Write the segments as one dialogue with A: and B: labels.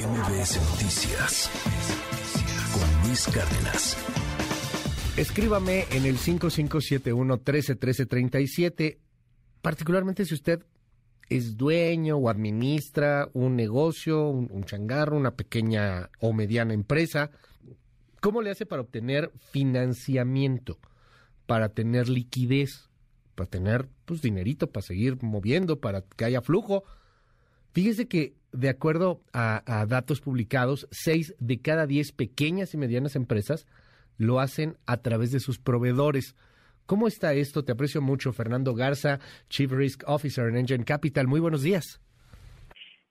A: MBS Noticias con Luis Cárdenas.
B: Escríbame en el 5571 131337, particularmente si usted es dueño o administra un negocio, un, changarro, una pequeña o mediana empresa. ¿Cómo le hace para obtener financiamiento? Para tener liquidez, para tener pues dinerito, para seguir moviendo, para que haya flujo. Fíjese que de acuerdo a, datos publicados, seis de cada diez pequeñas y medianas empresas lo hacen a través de sus proveedores. ¿Cómo está esto? Te aprecio mucho, Fernando Garza, Chief Risk Officer en Engine Capital. Muy buenos días.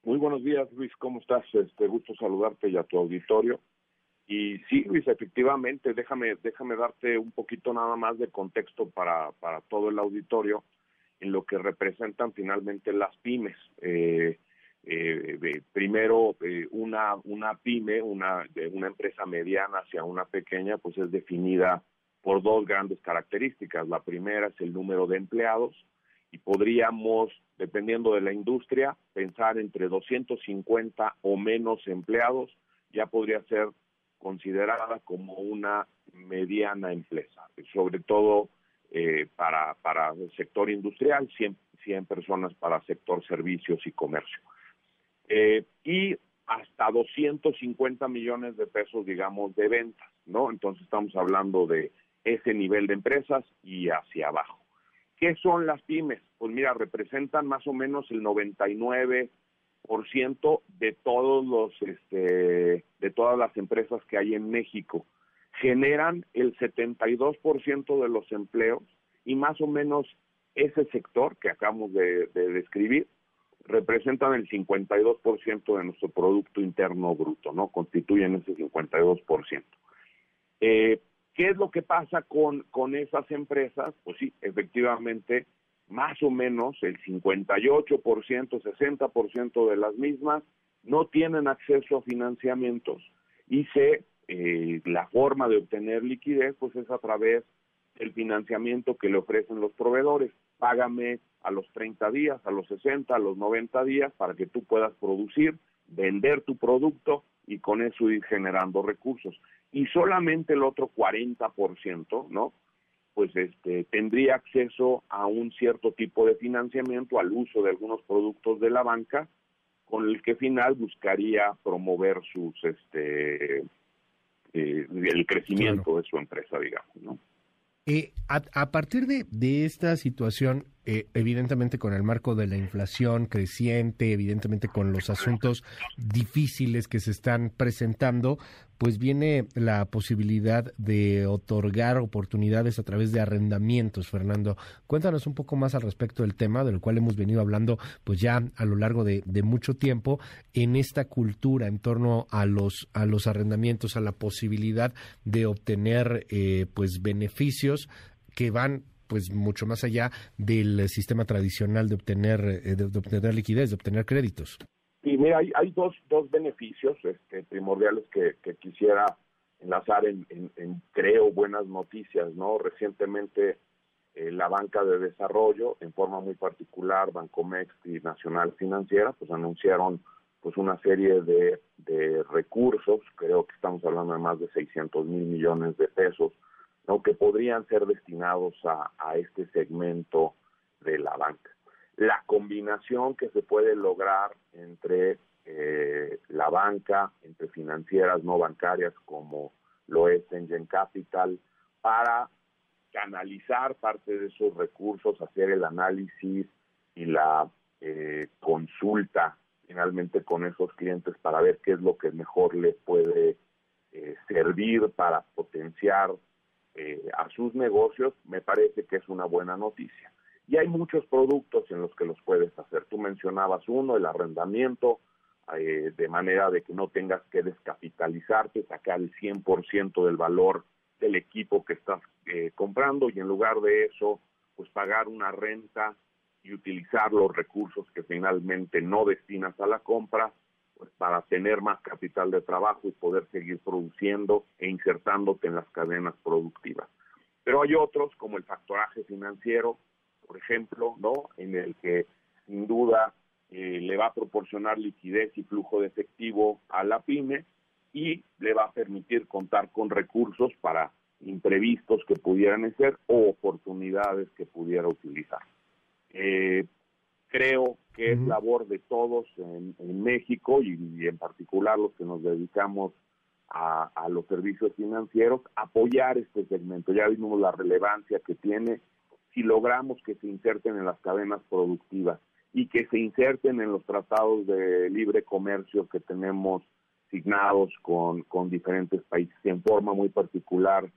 C: Muy buenos días, Luis. ¿Cómo estás? Este gusto saludarte y a tu auditorio. Y sí, Luis, efectivamente, déjame, déjame darte un poquito nada más de contexto para, para todo el auditorio en lo que representan finalmente las pymes. Eh, eh, primero eh, una una pyme una una empresa mediana hacia una pequeña pues es definida por dos grandes características. La primera es el número de empleados y podríamos dependiendo de la industria pensar entre 250 o menos empleados ya podría ser considerada como una mediana empresa sobre todo eh, para para el sector industrial 100, 100 personas para sector servicios y comercio eh, y hasta 250 millones de pesos, digamos, de ventas, ¿no? Entonces estamos hablando de ese nivel de empresas y hacia abajo. ¿Qué son las pymes? Pues mira, representan más o menos el 99% de todos los este de todas las empresas que hay en México. Generan el 72% de los empleos y más o menos ese sector que acabamos de describir representan el 52% de nuestro Producto Interno Bruto, ¿no? Constituyen ese 52%. Eh, ¿Qué es lo que pasa con, con esas empresas? Pues sí, efectivamente, más o menos el 58%, 60% de las mismas no tienen acceso a financiamientos y se, eh, la forma de obtener liquidez pues es a través del financiamiento que le ofrecen los proveedores. Págame a los 30 días, a los 60, a los 90 días para que tú puedas producir, vender tu producto y con eso ir generando recursos. Y solamente el otro 40%, ¿no? Pues este tendría acceso a un cierto tipo de financiamiento al uso de algunos productos de la banca con el que final buscaría promover sus este eh, el crecimiento de su empresa, digamos, ¿no?
B: Eh, a, partir de, de esta situación, eh, evidentemente con el marco de la inflación creciente, evidentemente con los asuntos difíciles que se están presentando, pues viene la posibilidad de otorgar oportunidades a través de arrendamientos, Fernando. Cuéntanos un poco más al respecto del tema, del cual hemos venido hablando pues ya a lo largo de, mucho tiempo en esta cultura en torno a los, a los arrendamientos, a la posibilidad de obtener eh, pues beneficios que van pues mucho más allá del sistema tradicional de obtener, eh, de, obtener liquidez, de obtener créditos.
C: Y mira, hay, hay dos, dos beneficios este, primordiales que, quisiera enlazar en, creo, buenas noticias, ¿no? Recientemente eh, la banca de desarrollo, en forma muy particular, Bancomex y Nacional Financiera, pues anunciaron pues una serie de, de recursos, creo que estamos hablando de más de 600 mil millones de pesos, que podrían ser destinados a, este segmento de la banca. La combinación que se puede lograr entre eh, la banca, entre financieras no bancarias como lo es Engine Capital, para canalizar parte de esos recursos, hacer el análisis y la eh, consulta finalmente con esos clientes para ver qué es lo que mejor les puede eh, servir para potenciar eh, a sus negocios, me parece que es una buena noticia. Y hay muchos productos en los que los puedes hacer. Tú mencionabas uno, el arrendamiento, eh, de manera de que no tengas que descapitalizarte, sacar el 100% del valor del equipo que estás eh, comprando y en lugar de eso, pues pagar una renta y utilizar los recursos que finalmente no destinas a la compra para tener más capital de trabajo y poder seguir produciendo e insertándote en las cadenas productivas. Pero hay otros, como el factoraje financiero, por ejemplo, ¿no? En el que sin duda eh, le va a proporcionar liquidez y flujo de efectivo a la pyme y le va a permitir contar con recursos para imprevistos que pudieran ser o oportunidades que pudiera utilizar. Eh, creo que es labor de todos en, México y, en particular los que nos dedicamos a, los servicios financieros, apoyar este segmento. Ya vimos la relevancia que tiene si logramos que se inserten en las cadenas productivas y que se inserten en los tratados de libre comercio que tenemos signados con, con diferentes países, en forma muy particular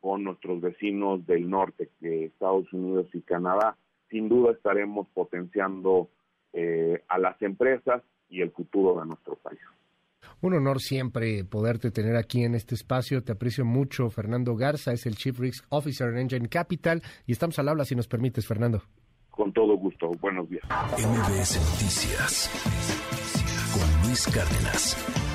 C: con nuestros vecinos del norte, de Estados Unidos y Canadá, sin duda estaremos potenciando eh, a las empresas y el futuro de nuestro país.
B: Un honor siempre poderte tener aquí en este espacio. Te aprecio mucho. Fernando Garza es el Chief Risk Officer en Engine Capital y estamos al habla si nos permites, Fernando.
C: Con todo gusto. Buenos días.
A: MBS Noticias con Luis Cárdenas.